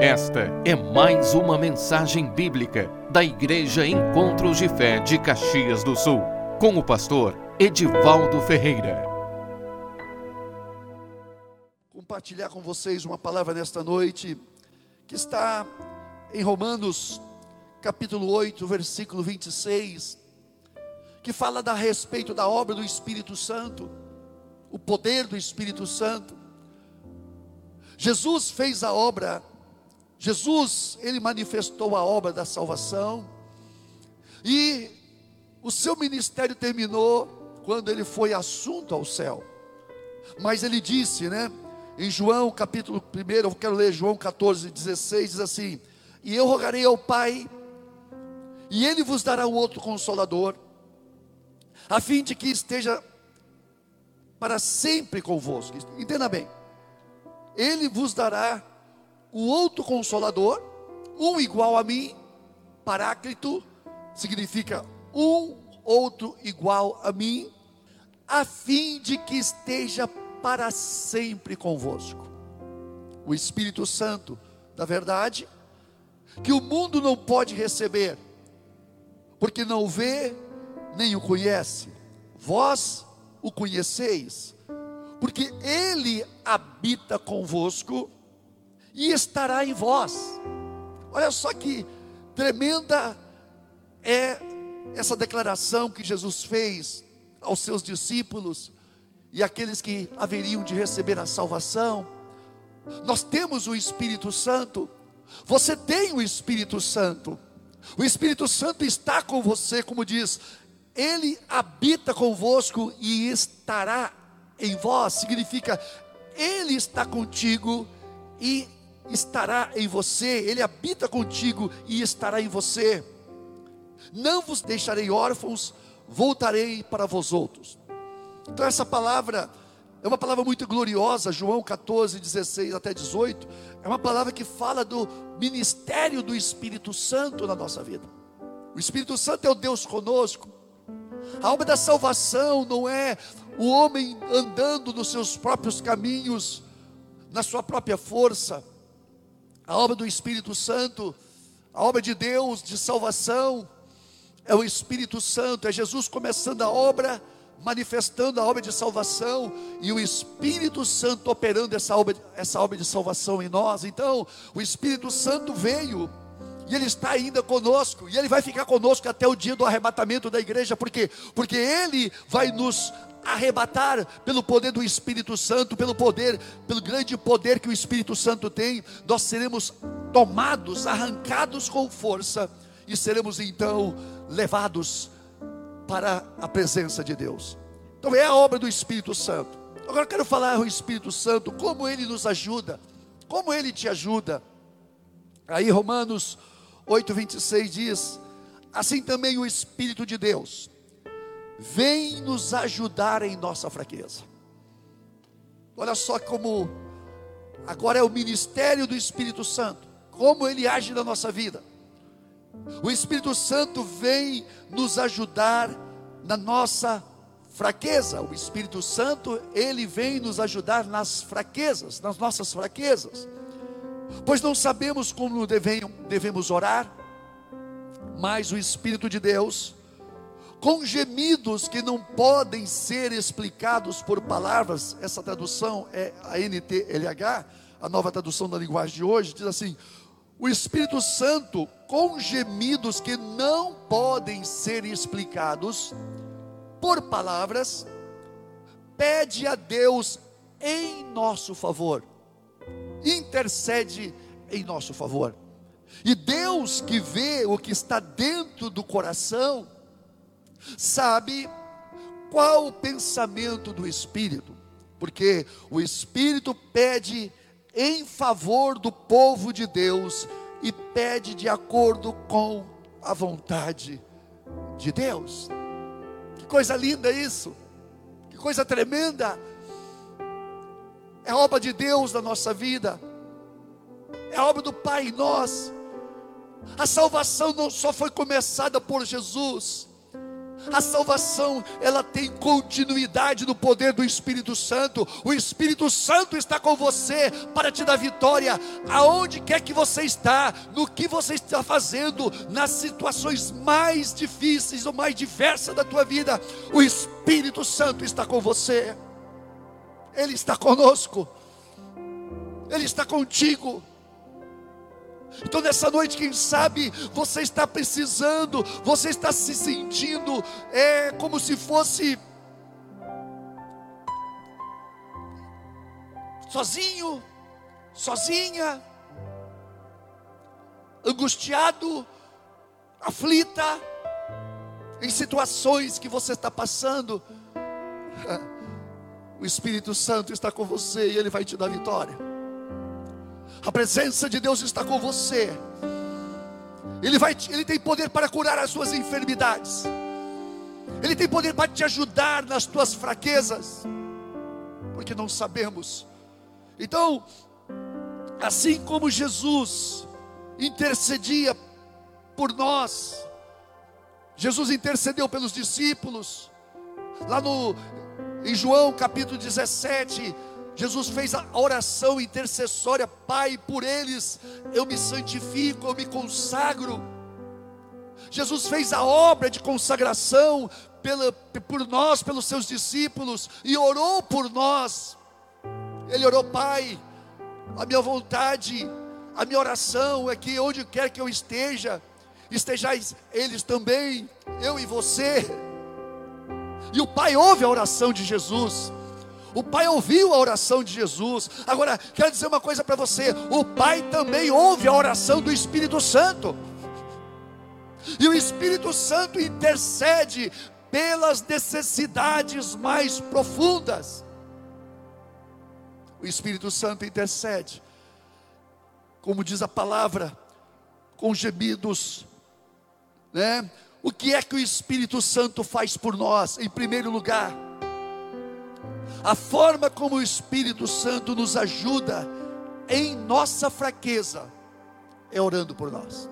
Esta é mais uma mensagem bíblica da Igreja Encontros de Fé de Caxias do Sul, com o pastor Edivaldo Ferreira. Compartilhar com vocês uma palavra nesta noite que está em Romanos, capítulo 8, versículo 26, que fala a respeito da obra do Espírito Santo, o poder do Espírito Santo. Jesus fez a obra Jesus, ele manifestou a obra da salvação, e o seu ministério terminou quando ele foi assunto ao céu. Mas ele disse, né, em João capítulo 1, eu quero ler João 14, 16, diz assim: E eu rogarei ao Pai, e ele vos dará o outro consolador, a fim de que esteja para sempre convosco. Entenda bem, ele vos dará o outro consolador, um igual a mim, Paráclito, significa um outro igual a mim, a fim de que esteja para sempre convosco. O Espírito Santo da verdade, que o mundo não pode receber, porque não vê nem o conhece. Vós o conheceis, porque ele habita convosco e estará em vós. Olha só que tremenda é essa declaração que Jesus fez aos seus discípulos e aqueles que haveriam de receber a salvação. Nós temos o Espírito Santo, você tem o Espírito Santo, o Espírito Santo está com você, como diz, ele habita convosco e estará em vós, significa, ele está contigo e estará em você, Ele habita contigo e estará em você. Não vos deixarei órfãos, voltarei para vós outros. Então, essa palavra é uma palavra muito gloriosa, João 14, 16 até 18. É uma palavra que fala do ministério do Espírito Santo na nossa vida. O Espírito Santo é o Deus conosco. A obra da salvação não é o homem andando nos seus próprios caminhos, na sua própria força a obra do Espírito Santo, a obra de Deus de salvação, é o Espírito Santo, é Jesus começando a obra, manifestando a obra de salvação, e o Espírito Santo operando essa obra, essa obra de salvação em nós. Então, o Espírito Santo veio, e Ele está ainda conosco, e Ele vai ficar conosco até o dia do arrebatamento da igreja, porque porque Ele vai nos arrebatar pelo poder do Espírito Santo, pelo poder, pelo grande poder que o Espírito Santo tem, nós seremos tomados, arrancados com força e seremos então levados para a presença de Deus. Então é a obra do Espírito Santo. Agora eu quero falar o Espírito Santo, como ele nos ajuda, como ele te ajuda. Aí Romanos 8:26 diz: Assim também o Espírito de Deus vem nos ajudar em nossa fraqueza. Olha só como agora é o ministério do Espírito Santo, como ele age na nossa vida. O Espírito Santo vem nos ajudar na nossa fraqueza. O Espírito Santo, ele vem nos ajudar nas fraquezas, nas nossas fraquezas. Pois não sabemos como devemos orar, mas o Espírito de Deus com gemidos que não podem ser explicados por palavras. Essa tradução é a NTLH, a nova tradução da linguagem de hoje, diz assim: o Espírito Santo, com gemidos que não podem ser explicados por palavras, pede a Deus em nosso favor, intercede em nosso favor. E Deus que vê o que está dentro do coração, sabe qual o pensamento do Espírito, porque o Espírito pede em favor do povo de Deus e pede de acordo com a vontade de Deus. Que coisa linda isso, que coisa tremenda. É obra de Deus na nossa vida, é obra do Pai em nós. A salvação não só foi começada por Jesus, A salvação, ela tem continuidade no poder do Espírito Santo. O Espírito Santo está com você para te dar vitória, aonde quer que você está, no que você está fazendo, nas situações mais difíceis ou mais diversas da tua vida. O Espírito Santo está com você. Ele está conosco. Ele está contigo. Então, nessa noite, quem sabe você está precisando, você está se sentindo é, como se fosse sozinho, sozinha, angustiado, aflita, em situações que você está passando. O Espírito Santo está com você e ele vai te dar vitória. A presença de Deus está com você. Ele, vai, ele tem poder para curar as suas enfermidades. Ele tem poder para te ajudar nas tuas fraquezas. Porque não sabemos. Então, assim como Jesus intercedia por nós, Jesus intercedeu pelos discípulos, lá no em João capítulo 17, Jesus fez a oração intercessória, Pai, por eles eu me santifico, eu me consagro. Jesus fez a obra de consagração pela, por nós, pelos seus discípulos, e orou por nós. Ele orou, Pai, a minha vontade, a minha oração é que onde quer que eu esteja, estejais eles também, eu e você. E o Pai ouve a oração de Jesus. O Pai ouviu a oração de Jesus. Agora, quero dizer uma coisa para você: o Pai também ouve a oração do Espírito Santo. E o Espírito Santo intercede pelas necessidades mais profundas. O Espírito Santo intercede, como diz a palavra, com gemidos, né? O que é que o Espírito Santo faz por nós? Em primeiro lugar, a forma como o Espírito Santo nos ajuda em nossa fraqueza é orando por nós.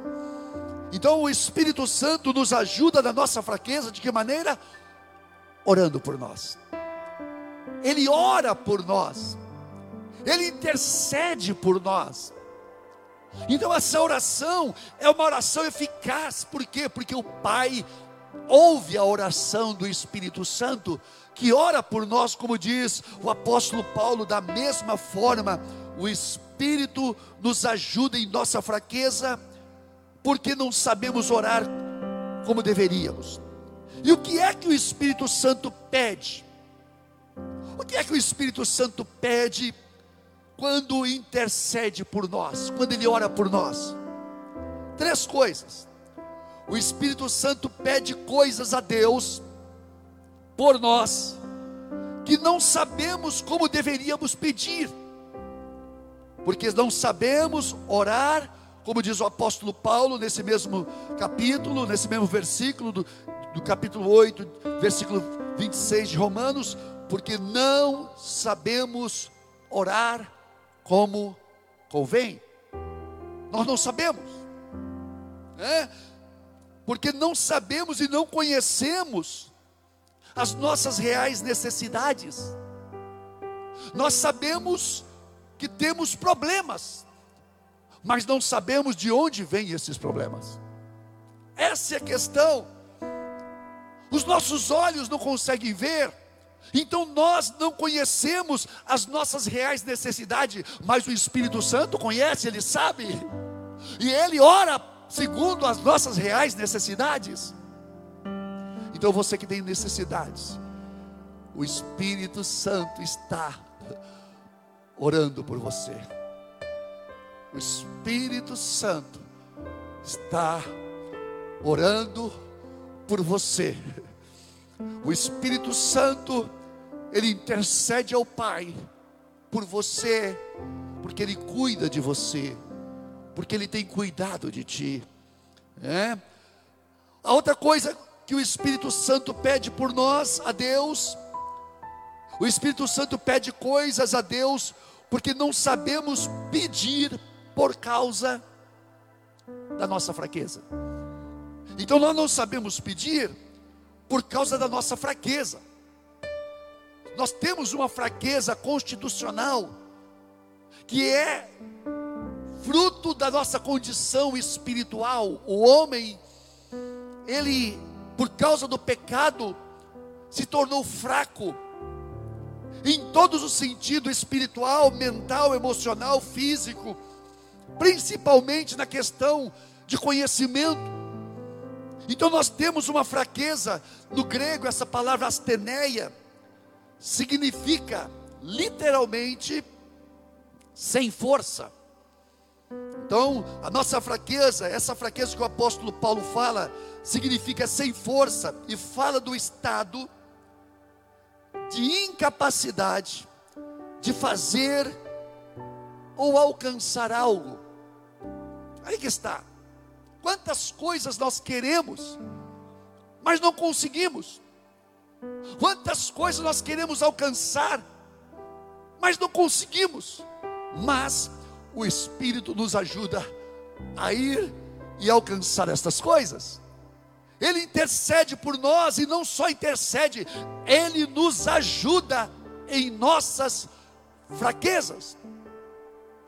Então o Espírito Santo nos ajuda na nossa fraqueza, de que maneira? Orando por nós. Ele ora por nós. Ele intercede por nós. Então essa oração é uma oração eficaz, por quê? Porque o Pai ouve a oração do Espírito Santo que ora por nós, como diz o apóstolo Paulo, da mesma forma, o Espírito nos ajuda em nossa fraqueza, porque não sabemos orar como deveríamos. E o que é que o Espírito Santo pede? O que é que o Espírito Santo pede quando intercede por nós, quando ele ora por nós? Três coisas. O Espírito Santo pede coisas a Deus por nós, que não sabemos como deveríamos pedir, porque não sabemos orar, como diz o apóstolo Paulo nesse mesmo capítulo, nesse mesmo versículo do, do capítulo 8, versículo 26 de Romanos, porque não sabemos orar como convém. Nós não sabemos, né? porque não sabemos e não conhecemos as nossas reais necessidades. Nós sabemos que temos problemas, mas não sabemos de onde vêm esses problemas. Essa é a questão. Os nossos olhos não conseguem ver, então nós não conhecemos as nossas reais necessidades, mas o Espírito Santo conhece, ele sabe, e ele ora segundo as nossas reais necessidades. Então você que tem necessidades, o Espírito Santo está orando por você. O Espírito Santo está orando por você. O Espírito Santo, ele intercede ao Pai por você, porque ele cuida de você, porque ele tem cuidado de ti. É? A outra coisa que o Espírito Santo pede por nós a Deus. O Espírito Santo pede coisas a Deus porque não sabemos pedir por causa da nossa fraqueza. Então nós não sabemos pedir por causa da nossa fraqueza. Nós temos uma fraqueza constitucional que é fruto da nossa condição espiritual. O homem, ele, por causa do pecado, se tornou fraco em todos os sentidos espiritual, mental, emocional, físico, principalmente na questão de conhecimento. Então nós temos uma fraqueza, no grego essa palavra asteneia significa literalmente sem força. Então, a nossa fraqueza, essa fraqueza que o apóstolo Paulo fala, significa sem força e fala do estado de incapacidade de fazer ou alcançar algo. Aí que está. Quantas coisas nós queremos, mas não conseguimos. Quantas coisas nós queremos alcançar, mas não conseguimos. Mas o Espírito nos ajuda a ir e alcançar estas coisas. Ele intercede por nós e não só intercede, ele nos ajuda em nossas fraquezas,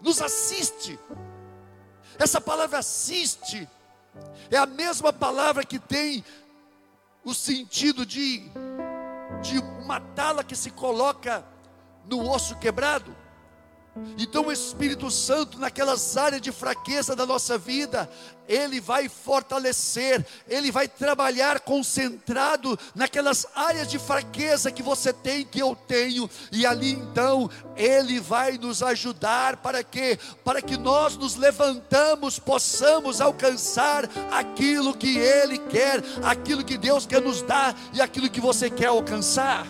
nos assiste. Essa palavra assiste é a mesma palavra que tem o sentido de, de uma tala que se coloca no osso quebrado. Então o Espírito Santo, naquelas áreas de fraqueza da nossa vida, ele vai fortalecer, ele vai trabalhar concentrado naquelas áreas de fraqueza que você tem, que eu tenho, e ali então ele vai nos ajudar para que para que nós nos levantamos, possamos alcançar aquilo que ele quer, aquilo que Deus quer nos dar e aquilo que você quer alcançar.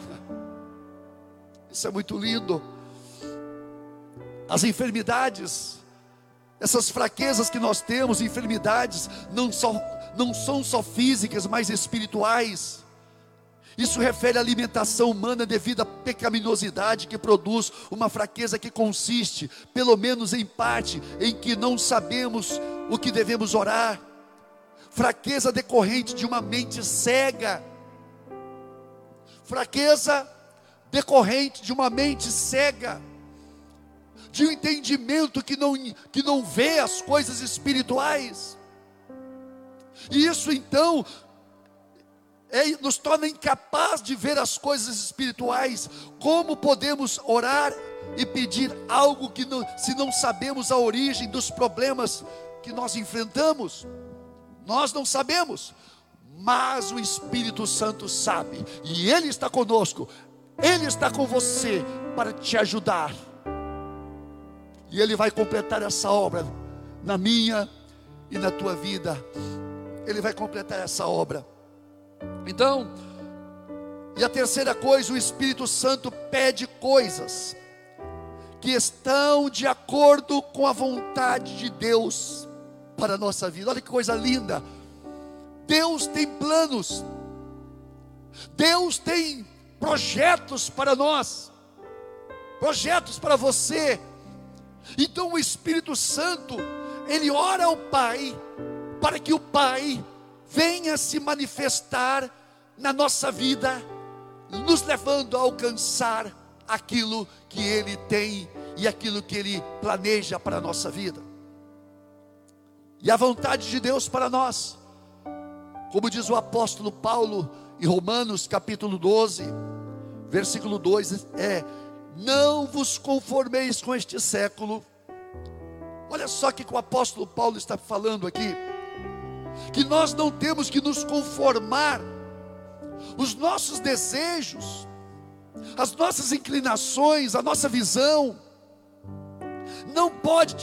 Isso é muito lindo as enfermidades, essas fraquezas que nós temos, enfermidades, não, só, não são só físicas, mas espirituais. Isso refere à alimentação humana devido à pecaminosidade que produz uma fraqueza que consiste, pelo menos em parte, em que não sabemos o que devemos orar. Fraqueza decorrente de uma mente cega. Fraqueza decorrente de uma mente cega de um entendimento que não, que não vê as coisas espirituais. E isso então é, nos torna incapaz de ver as coisas espirituais. Como podemos orar e pedir algo que não, se não sabemos a origem dos problemas que nós enfrentamos? Nós não sabemos, mas o Espírito Santo sabe, e Ele está conosco, Ele está com você para te ajudar e Ele vai completar essa obra na minha e na tua vida. Ele vai completar essa obra. Então, e a terceira coisa, o Espírito Santo pede coisas que estão de acordo com a vontade de Deus para a nossa vida. Olha que coisa linda. Deus tem planos. Deus tem projetos para nós. Projetos para você então o Espírito Santo, ele ora ao Pai, para que o Pai venha se manifestar na nossa vida, nos levando a alcançar aquilo que Ele tem e aquilo que Ele planeja para a nossa vida. E a vontade de Deus para nós, como diz o apóstolo Paulo em Romanos capítulo 12, versículo 2, é não vos conformeis com este século. Olha só que o apóstolo Paulo está falando aqui. Que nós não temos que nos conformar. Os nossos desejos, as nossas inclinações, a nossa visão, não pode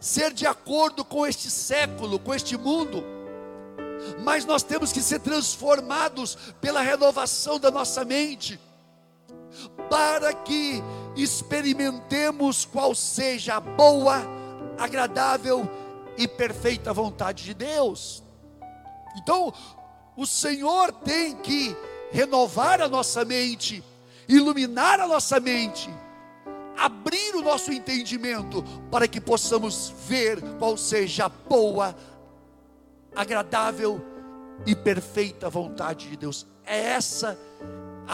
ser de acordo com este século, com este mundo, mas nós temos que ser transformados pela renovação da nossa mente para que experimentemos qual seja a boa, agradável e perfeita vontade de Deus. Então, o Senhor tem que renovar a nossa mente, iluminar a nossa mente, abrir o nosso entendimento para que possamos ver qual seja a boa, agradável e perfeita vontade de Deus. É essa a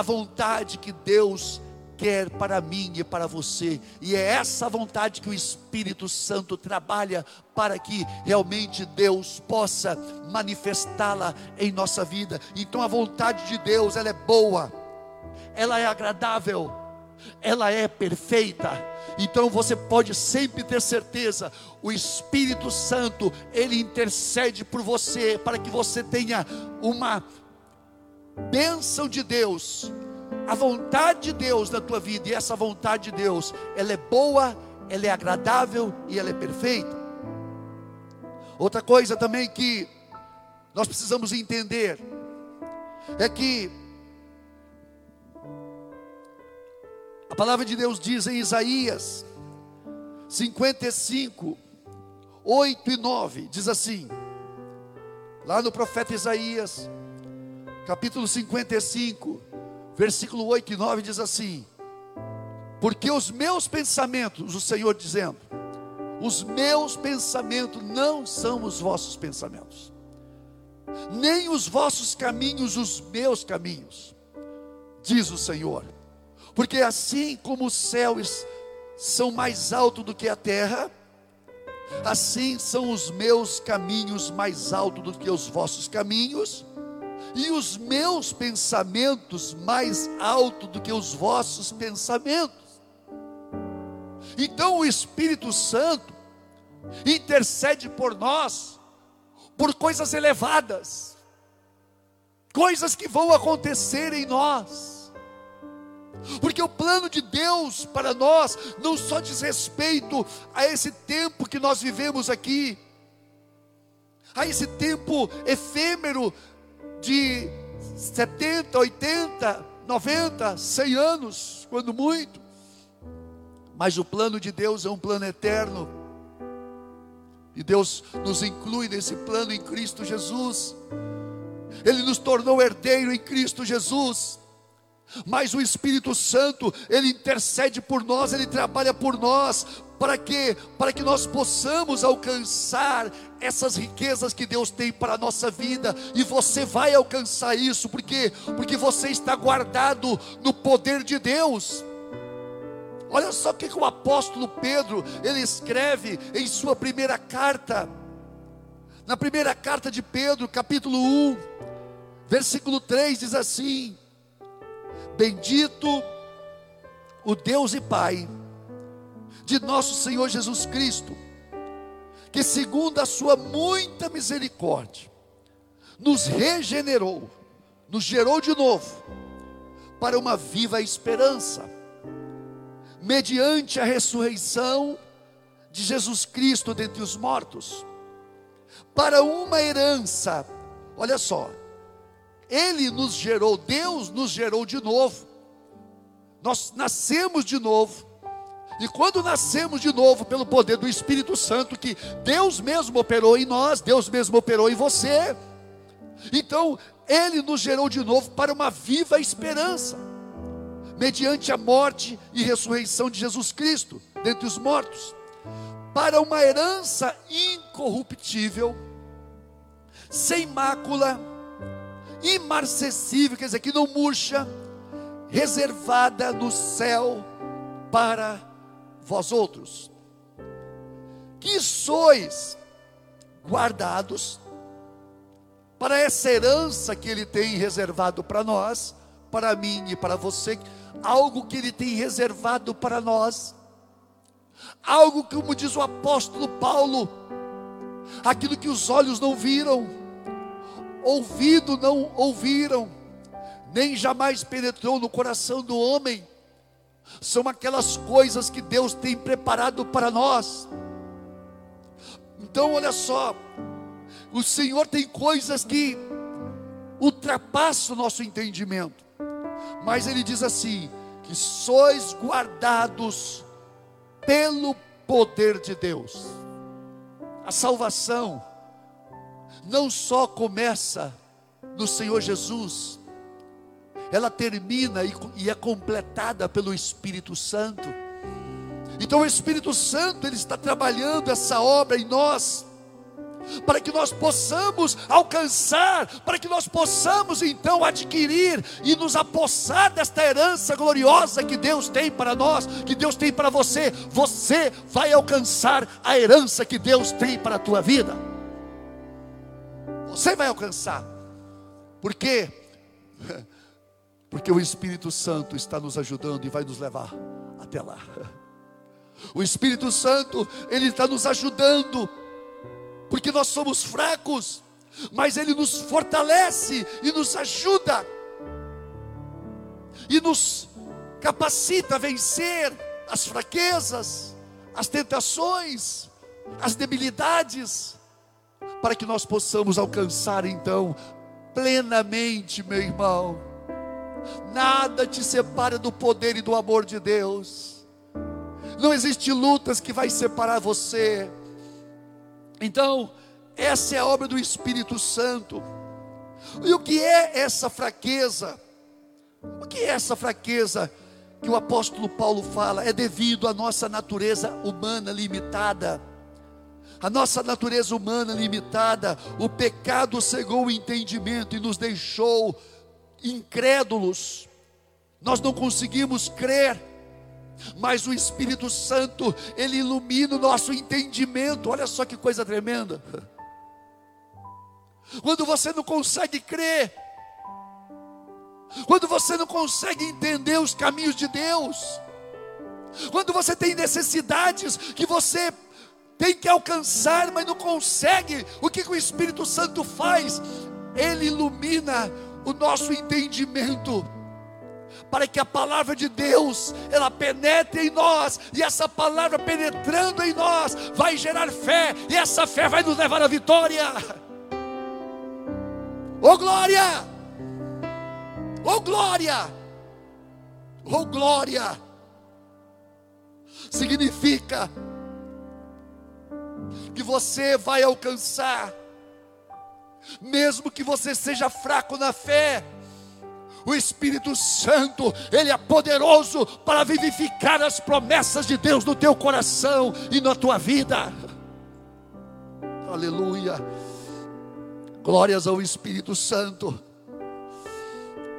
vontade que Deus quer para mim e para você, e é essa vontade que o Espírito Santo trabalha para que realmente Deus possa manifestá-la em nossa vida. Então a vontade de Deus, ela é boa, ela é agradável, ela é perfeita. Então você pode sempre ter certeza, o Espírito Santo, ele intercede por você para que você tenha uma bênção de Deus, a vontade de Deus na tua vida, e essa vontade de Deus, ela é boa, ela é agradável e ela é perfeita. Outra coisa também que nós precisamos entender é que a palavra de Deus diz em Isaías 55, 8 e 9, diz assim, lá no profeta Isaías, capítulo 55, versículo 8 e 9 diz assim: Porque os meus pensamentos, o Senhor dizendo, os meus pensamentos não são os vossos pensamentos, nem os vossos caminhos os meus caminhos, diz o Senhor. Porque assim como os céus são mais altos do que a terra, assim são os meus caminhos mais altos do que os vossos caminhos, e os meus pensamentos mais alto do que os vossos pensamentos. Então o Espírito Santo intercede por nós por coisas elevadas, coisas que vão acontecer em nós. Porque o plano de Deus para nós não só diz respeito a esse tempo que nós vivemos aqui, a esse tempo efêmero de 70, 80, 90, 100 anos, quando muito. Mas o plano de Deus é um plano eterno. E Deus nos inclui nesse plano em Cristo Jesus. Ele nos tornou herdeiro em Cristo Jesus. Mas o Espírito Santo, ele intercede por nós, ele trabalha por nós, para quê? Para que nós possamos alcançar essas riquezas que Deus tem para a nossa vida, e você vai alcançar isso, porque porque você está guardado no poder de Deus. Olha só o que, que o apóstolo Pedro ele escreve em sua primeira carta. Na primeira carta de Pedro, capítulo 1, versículo 3 diz assim: Bendito o Deus e Pai de nosso Senhor Jesus Cristo, que segundo a sua muita misericórdia, nos regenerou, nos gerou de novo, para uma viva esperança, mediante a ressurreição de Jesus Cristo dentre os mortos, para uma herança, olha só, Ele nos gerou, Deus nos gerou de novo, nós nascemos de novo, e quando nascemos de novo pelo poder do Espírito Santo, que Deus mesmo operou em nós, Deus mesmo operou em você, então Ele nos gerou de novo para uma viva esperança, mediante a morte e ressurreição de Jesus Cristo dentre os mortos, para uma herança incorruptível, sem mácula, imarcessível, quer dizer, que não murcha, reservada no céu para vós outros, que sois guardados para essa herança que Ele tem reservado para nós, para mim e para você, algo que Ele tem reservado para nós, algo como diz o apóstolo Paulo, aquilo que os olhos não viram, ouvido não ouviram, nem jamais penetrou no coração do homem, são aquelas coisas que Deus tem preparado para nós. Então, olha só, o Senhor tem coisas que ultrapassam o nosso entendimento, mas Ele diz assim: que sois guardados pelo poder de Deus. A salvação não só começa no Senhor Jesus, ela termina e, é completada pelo Espírito Santo. Então o Espírito Santo ele está trabalhando essa obra em nós. para que nós possamos alcançar, para que nós possamos então adquirir e nos apossar desta herança gloriosa que Deus tem para nós, que Deus tem para você. Você vai alcançar a herança que Deus tem para a tua vida. Você vai alcançar. Por quê? Porque o Espírito Santo está nos ajudando e vai nos levar até lá. O Espírito Santo, ele está nos ajudando porque nós somos fracos, mas Ele nos fortalece e nos ajuda, e nos capacita a vencer as fraquezas, as tentações, as debilidades, para que nós possamos alcançar então plenamente, meu irmão. Nada te separa do poder e do amor de Deus. Não existe lutas que vai separar você. Então, essa é a obra do Espírito Santo. E o que é essa fraqueza? O que é essa fraqueza que o apóstolo Paulo fala? É devido à nossa natureza humana limitada. A nossa natureza humana limitada, o pecado cegou o entendimento e nos deixou incrédulos. Nós não conseguimos crer mas o Espírito Santo, ele ilumina o nosso entendimento. Olha só que coisa tremenda. Quando você não consegue crer, quando você não consegue entender os caminhos de Deus, quando você tem necessidades que você tem que alcançar, mas não consegue, o que, que o Espírito Santo faz? Ele ilumina o nosso entendimento para que a palavra de Deus ela penetre em nós e essa palavra penetrando em nós vai gerar fé e essa fé vai nos levar à vitória. Oh glória! Oh glória! Oh glória! Significa que você vai alcançar mesmo que você seja fraco na fé, o Espírito Santo, ele é poderoso para vivificar as promessas de Deus no teu coração e na tua vida. Aleluia. Glórias ao Espírito Santo.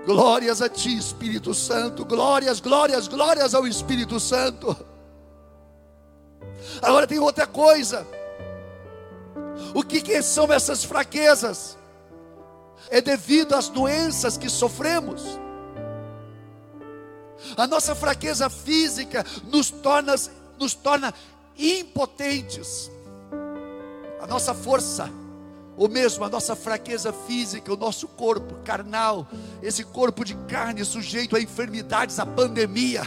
Glórias a ti, Espírito Santo. Glórias, glórias, glórias ao Espírito Santo. Agora tem outra coisa. O que, que são essas fraquezas? é devido às doenças que sofremos. A nossa fraqueza física nos torna, nos torna impotentes. A nossa força, ou mesmo a nossa fraqueza física, o nosso corpo carnal, esse corpo de carne sujeito a enfermidades, a pandemia.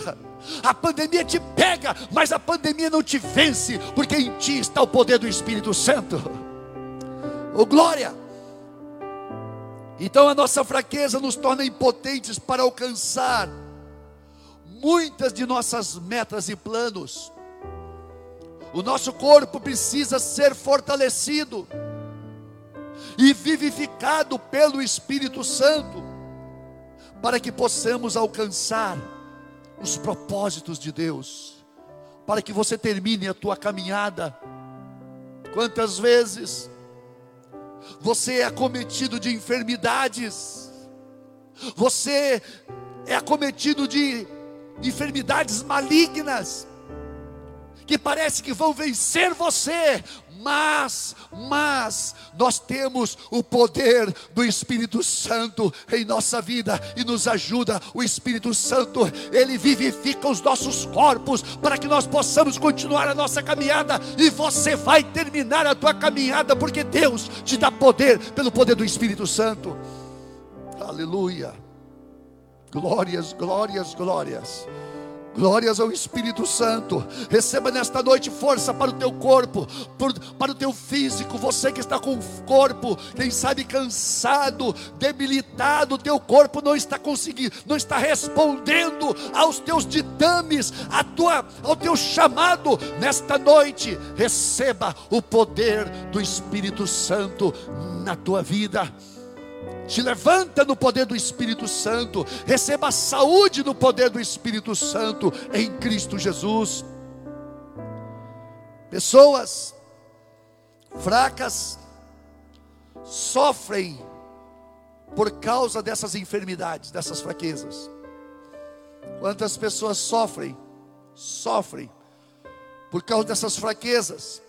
A pandemia te pega, mas a pandemia não te vence, porque em ti está o poder do Espírito Santo. Oh glória! Então a nossa fraqueza nos torna impotentes para alcançar muitas de nossas metas e planos. O nosso corpo precisa ser fortalecido e vivificado pelo Espírito Santo, para que possamos alcançar os propósitos de Deus, para que você termine a tua caminhada. Quantas vezes você é acometido de enfermidades, você é acometido de enfermidades malignas, que parece que vão vencer você, mas, mas, nós temos o poder do Espírito Santo em nossa vida e nos ajuda. O Espírito Santo, ele vivifica os nossos corpos para que nós possamos continuar a nossa caminhada e você vai terminar a tua caminhada porque Deus te dá poder pelo poder do Espírito Santo. Aleluia. Glórias, glórias, glórias. Glórias ao Espírito Santo. Receba nesta noite força para o teu corpo, para o teu físico. Você que está com o corpo, quem sabe cansado, debilitado, teu corpo não está conseguindo, não está respondendo aos teus ditames, a tua, ao teu chamado. Nesta noite, receba o poder do Espírito Santo na tua vida. Te levanta no poder do Espírito Santo. Receba a saúde no poder do Espírito Santo em Cristo Jesus. Pessoas fracas sofrem por causa dessas enfermidades, dessas fraquezas. Quantas pessoas sofrem, sofrem por causa dessas fraquezas,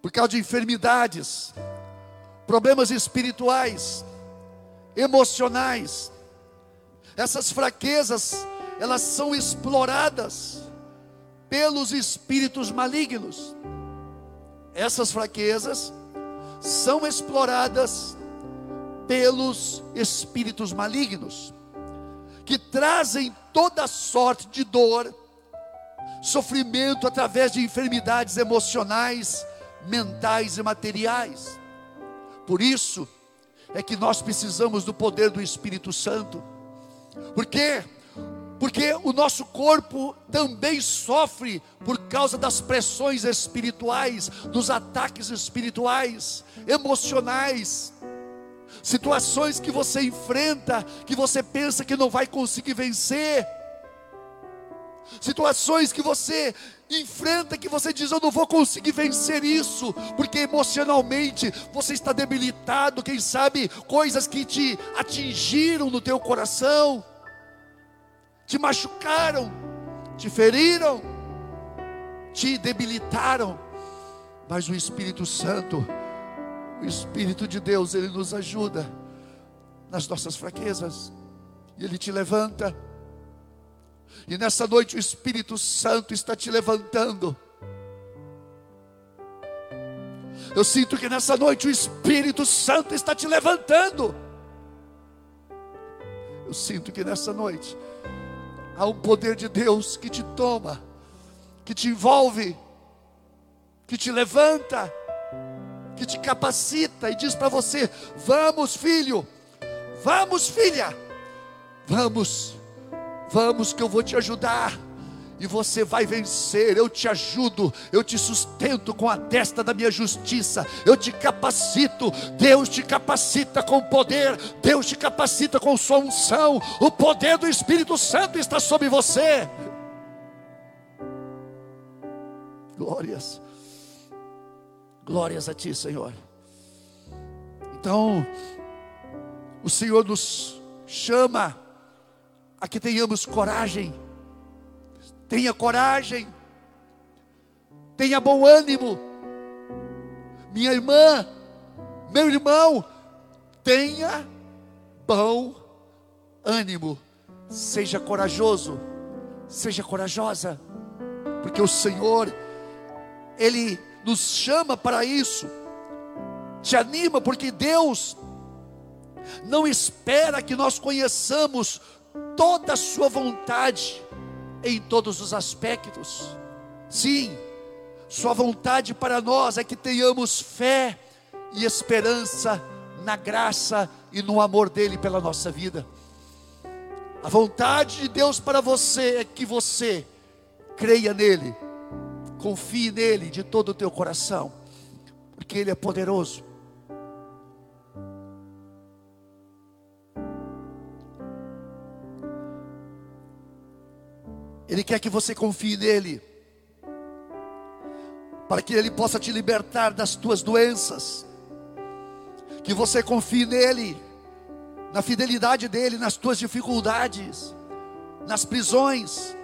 por causa de enfermidades, problemas espirituais, emocionais. Essas fraquezas, elas são exploradas pelos espíritos malignos. Essas fraquezas são exploradas pelos espíritos malignos, que trazem toda sorte de dor, sofrimento através de enfermidades emocionais, mentais e materiais. Por isso é que nós precisamos do poder do Espírito Santo. Por quê? Porque o nosso corpo também sofre por causa das pressões espirituais, dos ataques espirituais, emocionais, situações que você enfrenta, que você pensa que não vai conseguir vencer, situações que você enfrenta, que você diz: Eu não vou conseguir vencer isso, porque emocionalmente você está debilitado, quem sabe coisas que te atingiram no teu coração te machucaram, te feriram, te debilitaram, mas o Espírito Santo, o Espírito de Deus, ele nos ajuda nas nossas fraquezas, e ele te levanta. E nessa noite o Espírito Santo está te levantando. Eu sinto que nessa noite o Espírito Santo está te levantando. Eu sinto que nessa noite há um poder de Deus que te toma, que te envolve, que te levanta, que te capacita e diz para você: Vamos, filho, vamos, filha, vamos, vamos que eu vou te ajudar e você vai vencer. Eu te ajudo, eu te sustento com a testa da minha justiça, eu te capacito. Deus te capacita com poder, Deus te capacita com sua unção. O poder do Espírito Santo está sobre você. Glórias, glórias a Ti, Senhor. Então, o Senhor nos chama a que tenhamos coragem Tenha coragem. Tenha bom ânimo. Minha irmã, meu irmão, tenha bom ânimo. Seja corajoso, seja corajosa, porque o Senhor, Ele nos chama para isso. Te anima, porque Deus não espera que nós conheçamos toda a Sua vontade, em todos os aspectos. Sim, Sua vontade para nós é que tenhamos fé e esperança na graça e no amor dEle pela nossa vida. A vontade de Deus para você é que você creia nele, confie nele de todo o teu coração, porque Ele é poderoso Ele quer que você confie nele, para que Ele possa te libertar das tuas doenças, que você confie nele, na fidelidade dEle, nas tuas dificuldades, nas prisões.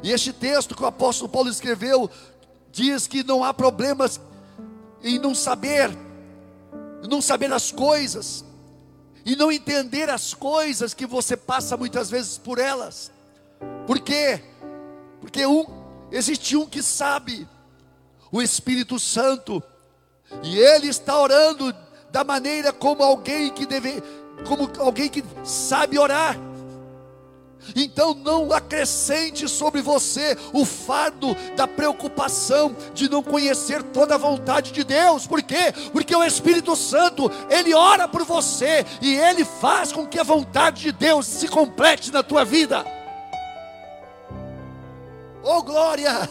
E este texto que o apóstolo Paulo escreveu, diz que não há problemas em não saber, não saber as coisas, e não entender as coisas que você passa muitas vezes por elas. Por quê? Porque um, existe um que sabe, o Espírito Santo, e ele está orando da maneira como alguém que deve, como alguém que sabe orar. Então não acrescente sobre você o fardo da preocupação de não conhecer toda a vontade de Deus. Por quê? Porque o Espírito Santo, ele ora por você e ele faz com que a vontade de Deus se complete na tua vida. Oh glória!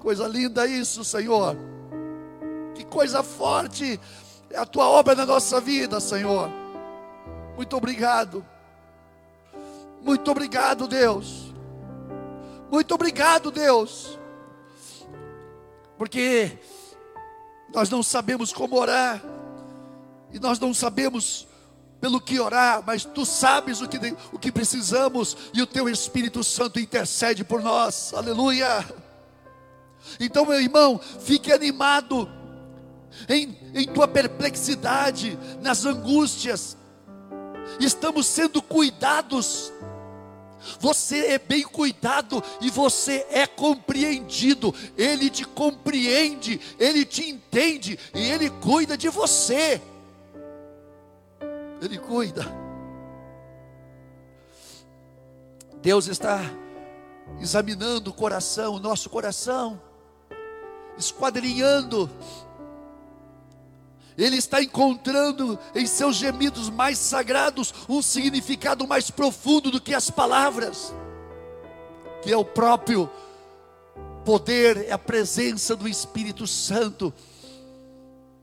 Coisa linda isso, Senhor. Que coisa forte é a tua obra na nossa vida, Senhor. Muito obrigado. Muito obrigado, Deus. Muito obrigado, Deus. Porque nós não sabemos como orar, e nós não sabemos pelo que orar, mas tu sabes o que, o que precisamos, e o teu Espírito Santo intercede por nós, aleluia. Então, meu irmão, fique animado em, em tua perplexidade, nas angústias, estamos sendo cuidados você é bem cuidado e você é compreendido. Ele te compreende, ele te entende e ele cuida de você. Ele cuida. Deus está examinando o coração, o nosso coração, esquadrinhando ele está encontrando em seus gemidos mais sagrados um significado mais profundo do que as palavras, que é o próprio poder, é a presença do Espírito Santo.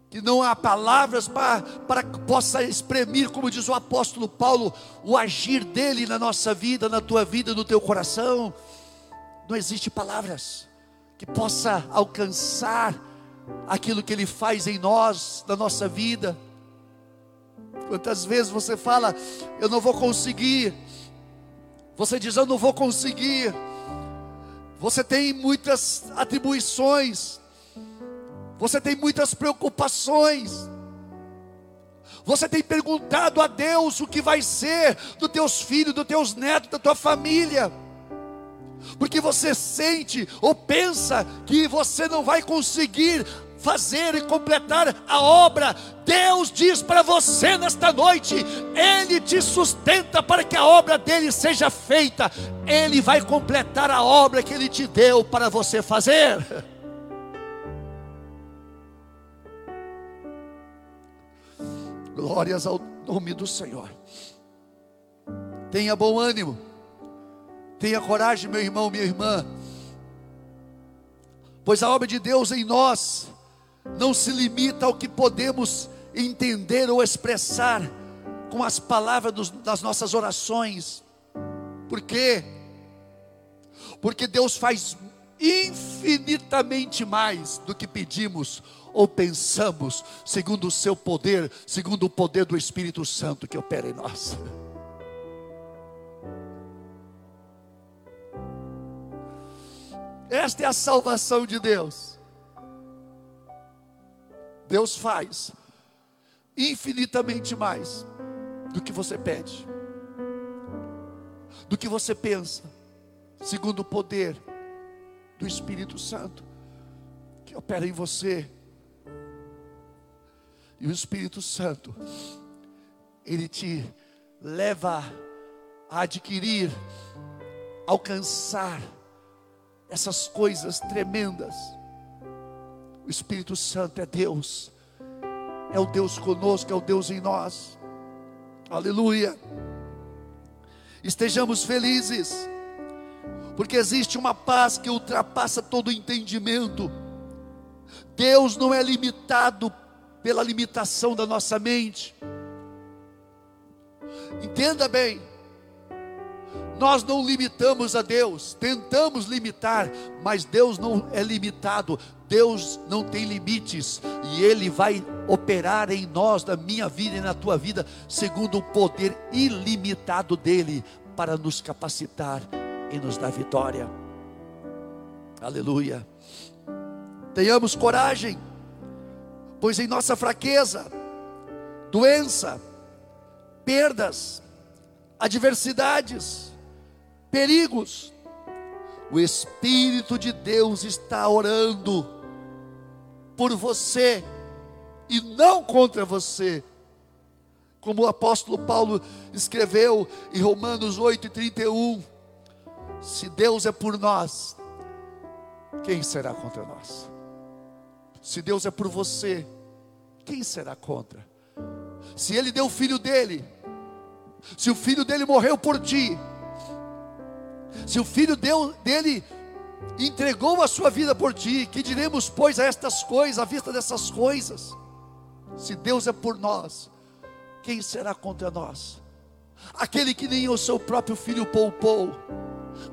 Que não há palavras para, para que possa exprimir, como diz o apóstolo Paulo, o agir dele na nossa vida, na tua vida, no teu coração. Não existe palavras que possa alcançar aquilo que Ele faz em nós, na nossa vida. Quantas vezes você fala, eu não vou conseguir, você diz, eu não vou conseguir, você tem muitas atribuições, você tem muitas preocupações, você tem perguntado a Deus o que vai ser dos teus filhos, dos teus netos, da tua família porque você sente ou pensa que você não vai conseguir fazer e completar a obra. Deus diz para você nesta noite: Ele te sustenta para que a obra dele seja feita. Ele vai completar a obra que Ele te deu para você fazer. Glórias ao nome do Senhor. Tenha bom ânimo. Tenha coragem, meu irmão, minha irmã. Pois a obra de Deus em nós não se limita ao que podemos entender ou expressar com as palavras dos, das nossas orações. Por quê? Porque Deus faz infinitamente mais do que pedimos ou pensamos, segundo o seu poder, segundo o poder do Espírito Santo que opera em nós. Esta é a salvação de Deus. Deus faz infinitamente mais do que você pede, do que você pensa, segundo o poder do Espírito Santo que opera em você. E o Espírito Santo, ele te leva a adquirir, alcançar essas coisas tremendas. O Espírito Santo é Deus, é o Deus conosco, é o Deus em nós. Aleluia. Estejamos felizes, porque existe uma paz que ultrapassa todo entendimento. Deus não é limitado pela limitação da nossa mente. Entenda bem, nós não limitamos a Deus, tentamos limitar, mas Deus não é limitado, Deus não tem limites, e Ele vai operar em nós, na minha vida e na tua vida, segundo o poder ilimitado dEle, para nos capacitar e nos dar vitória. Aleluia. Tenhamos coragem, pois em nossa fraqueza, doença, perdas, adversidades, perigos. O Espírito de Deus está orando por você e não contra você. Como o apóstolo Paulo escreveu em Romanos 8:31, se Deus é por nós, quem será contra nós? Se Deus é por você, quem será contra? Se ele deu o filho dele, se o filho dele morreu por ti, se o filho deu, dele entregou a sua vida por ti, que diremos, pois, a estas coisas, à vista dessas coisas? Se Deus é por nós, quem será contra nós? Aquele que nem o seu próprio filho poupou,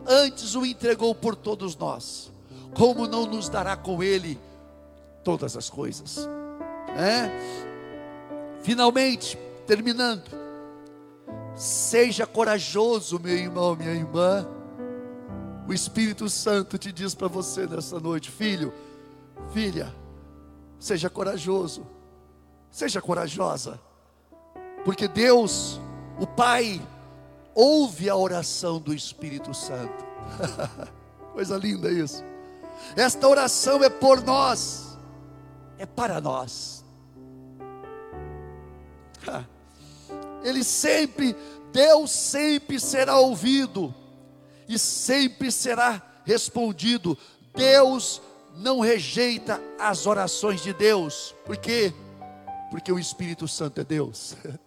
antes o entregou por todos nós, como não nos dará com ele todas as coisas. É? Finalmente, terminando, seja corajoso, meu irmão, minha irmã. O Espírito Santo te diz para você nessa noite, filho, filha, seja corajoso, seja corajosa, porque Deus, o Pai, ouve a oração do Espírito Santo. Coisa linda isso. Esta oração é por nós, é para nós. Ele sempre, Deus sempre será ouvido e sempre será respondido. Deus não rejeita as orações de Deus, por quê? Porque o Espírito Santo é Deus.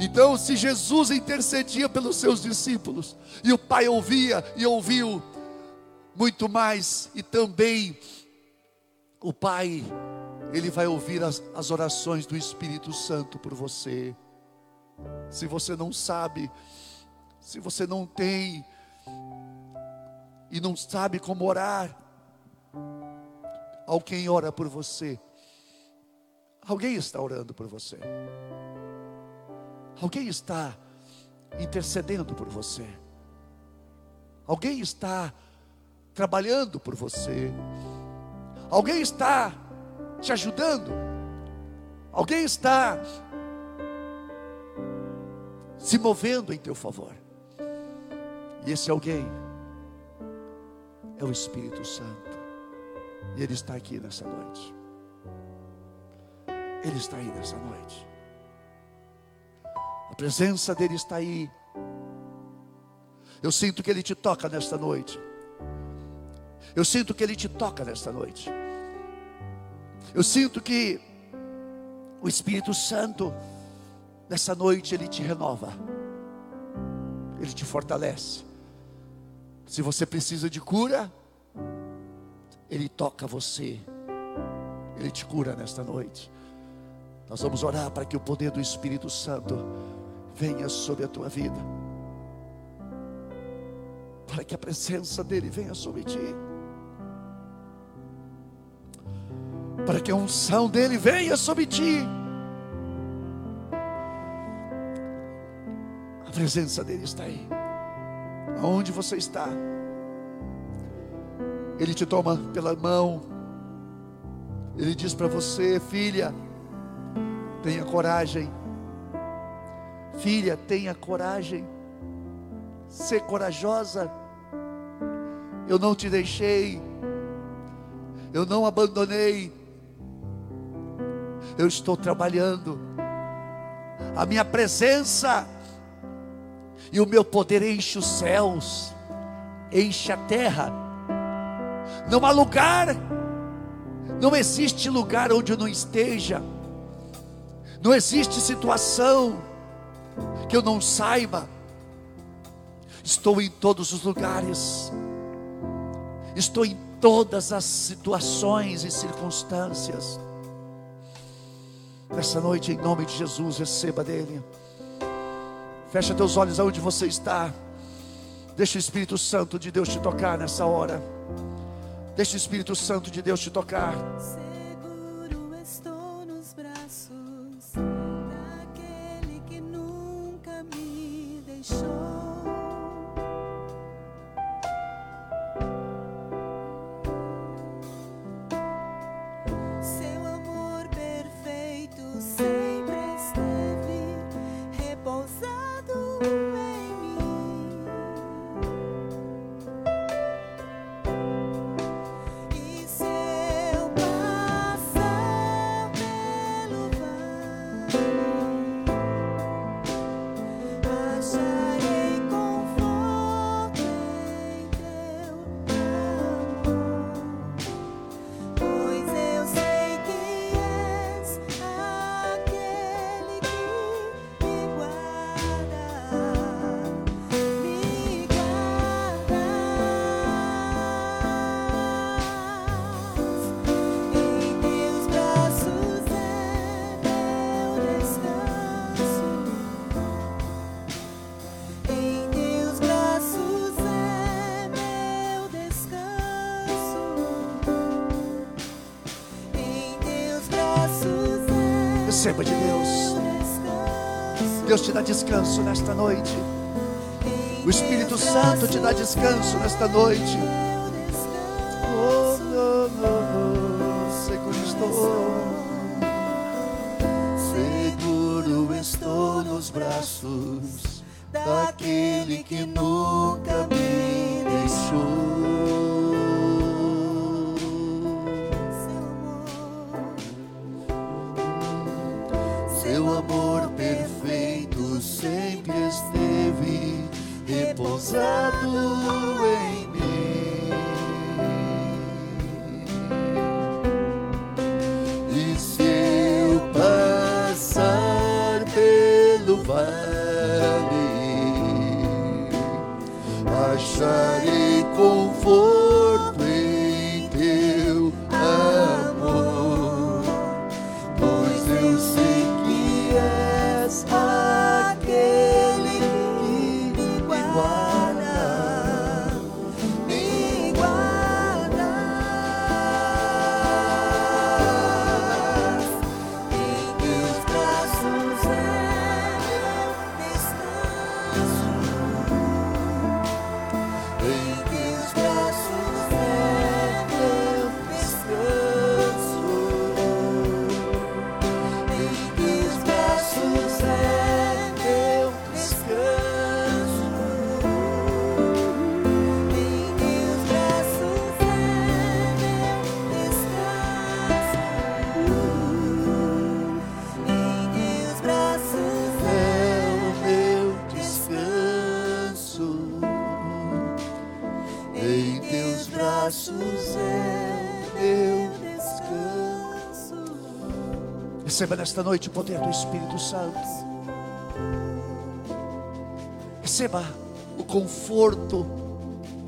Então, se Jesus intercedia pelos seus discípulos, e o Pai ouvia e ouviu, muito mais, e também o Pai, Ele vai ouvir as, as orações do Espírito Santo por você. Se você não sabe, se você não tem, e não sabe como orar, alguém ora por você, alguém está orando por você. Alguém está intercedendo por você. Alguém está trabalhando por você. Alguém está te ajudando. Alguém está se movendo em teu favor. E esse alguém é o Espírito Santo. E ele está aqui nessa noite. Ele está aí nessa noite. A presença dele está aí. Eu sinto que ele te toca nesta noite. Eu sinto que ele te toca nesta noite. Eu sinto que o Espírito Santo nessa noite ele te renova. Ele te fortalece. Se você precisa de cura, ele toca você. Ele te cura nesta noite. Nós vamos orar para que o poder do Espírito Santo venha sobre a tua vida. Para que a presença dele venha sobre ti. Para que a unção dele venha sobre ti. A presença dele está aí. Aonde você está? Ele te toma pela mão. Ele diz para você, filha, tenha coragem. Filha, tenha coragem. Ser corajosa. Eu não te deixei. Eu não abandonei. Eu estou trabalhando. A minha presença e o meu poder enche os céus, enche a terra. Não há lugar, não existe lugar onde eu não esteja. Não existe situação que eu não saiba. Estou em todos os lugares. Estou em todas as situações e circunstâncias. Nessa noite, em nome de Jesus, receba dele. Fecha teus olhos aonde você está. Deixa o Espírito Santo de Deus te tocar nessa hora. Deixa o Espírito Santo de Deus te tocar. Receba de Deus. Deus te dá descanso nesta noite. O Espírito Santo te dá descanso nesta noite. Receba nesta noite o poder do Espírito Santo. Receba o conforto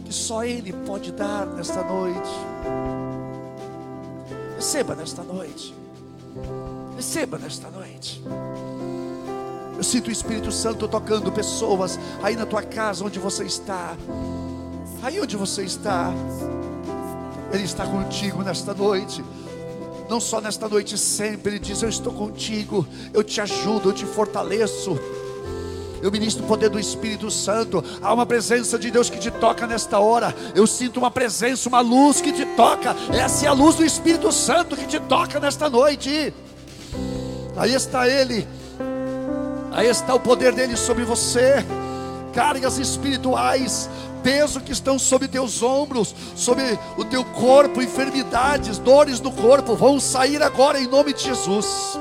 que só Ele pode dar nesta noite. Receba nesta noite. Receba nesta noite. Eu sinto o Espírito Santo tocando pessoas aí na tua casa onde você está. Aí onde você está. Ele está contigo nesta noite. Não só nesta noite, sempre. Ele diz: Eu estou contigo. Eu te ajudo, eu te fortaleço. Eu ministro o poder do Espírito Santo. Há uma presença de Deus que te toca nesta hora. Eu sinto uma presença, uma luz que te toca. Essa é a luz do Espírito Santo que te toca nesta noite. Aí está Ele. Aí está o poder dele sobre você. Cargas espirituais, peso que estão sobre teus ombros, sobre o teu corpo, enfermidades, dores no corpo, vão sair agora em nome de Jesus.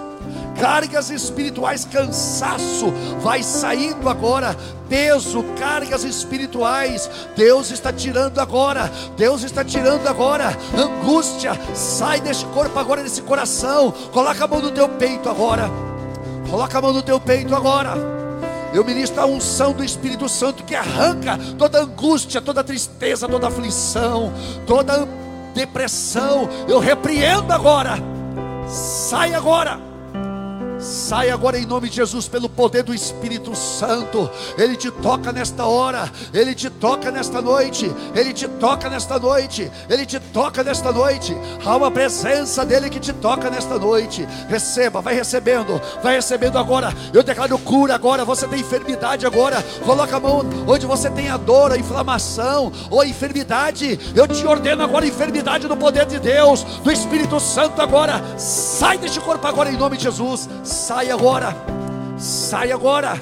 Cargas espirituais, cansaço, vai saindo agora. Peso, cargas espirituais, Deus está tirando agora. Deus está tirando agora. Angústia, sai deste corpo agora, desse coração. Coloca a mão no teu peito agora. Coloca a mão no teu peito agora. Eu ministro a unção do Espírito Santo que arranca toda angústia, toda tristeza, toda aflição, toda depressão. Eu repreendo agora. Sai agora. Sai agora em nome de Jesus pelo poder do Espírito Santo. Ele te toca nesta hora, ele te toca nesta noite, ele te toca nesta noite, ele te toca nesta noite. Há uma presença dele que te toca nesta noite. Receba, vai recebendo, vai recebendo agora. Eu declaro cura agora. Você tem enfermidade agora. Coloca a mão onde você tem a dor, a inflamação ou a enfermidade. Eu te ordeno agora enfermidade no poder de Deus, do Espírito Santo agora. Sai deste corpo agora em nome de Jesus. Sai agora, sai agora,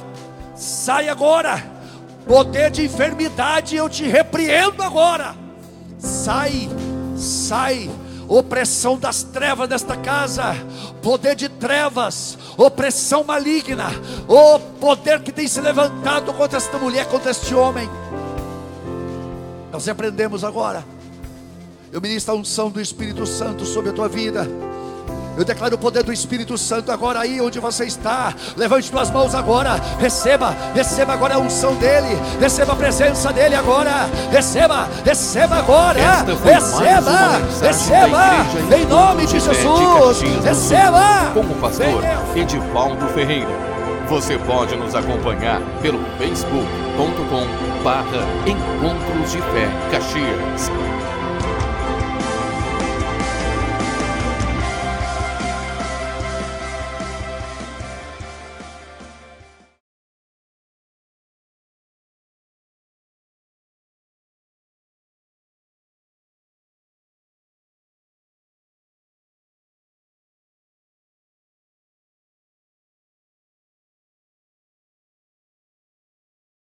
sai agora. Poder de enfermidade, eu te repreendo agora. Sai, sai. Opressão das trevas desta casa, poder de trevas, opressão maligna, o poder que tem se levantado contra esta mulher, contra este homem. Nós repreendemos agora. Eu ministro a unção do Espírito Santo sobre a tua vida. Eu declaro o poder do Espírito Santo agora aí onde você está. Levante suas mãos agora. Receba, receba agora a unção dele. Receba a presença dele agora. Receba, receba agora. Receba, receba. Em nome de Jesus. Receba. com o pastor. Edivaldo Ferreira. Você pode nos acompanhar pelo facebook.com barra Encontros de Fé Caxias.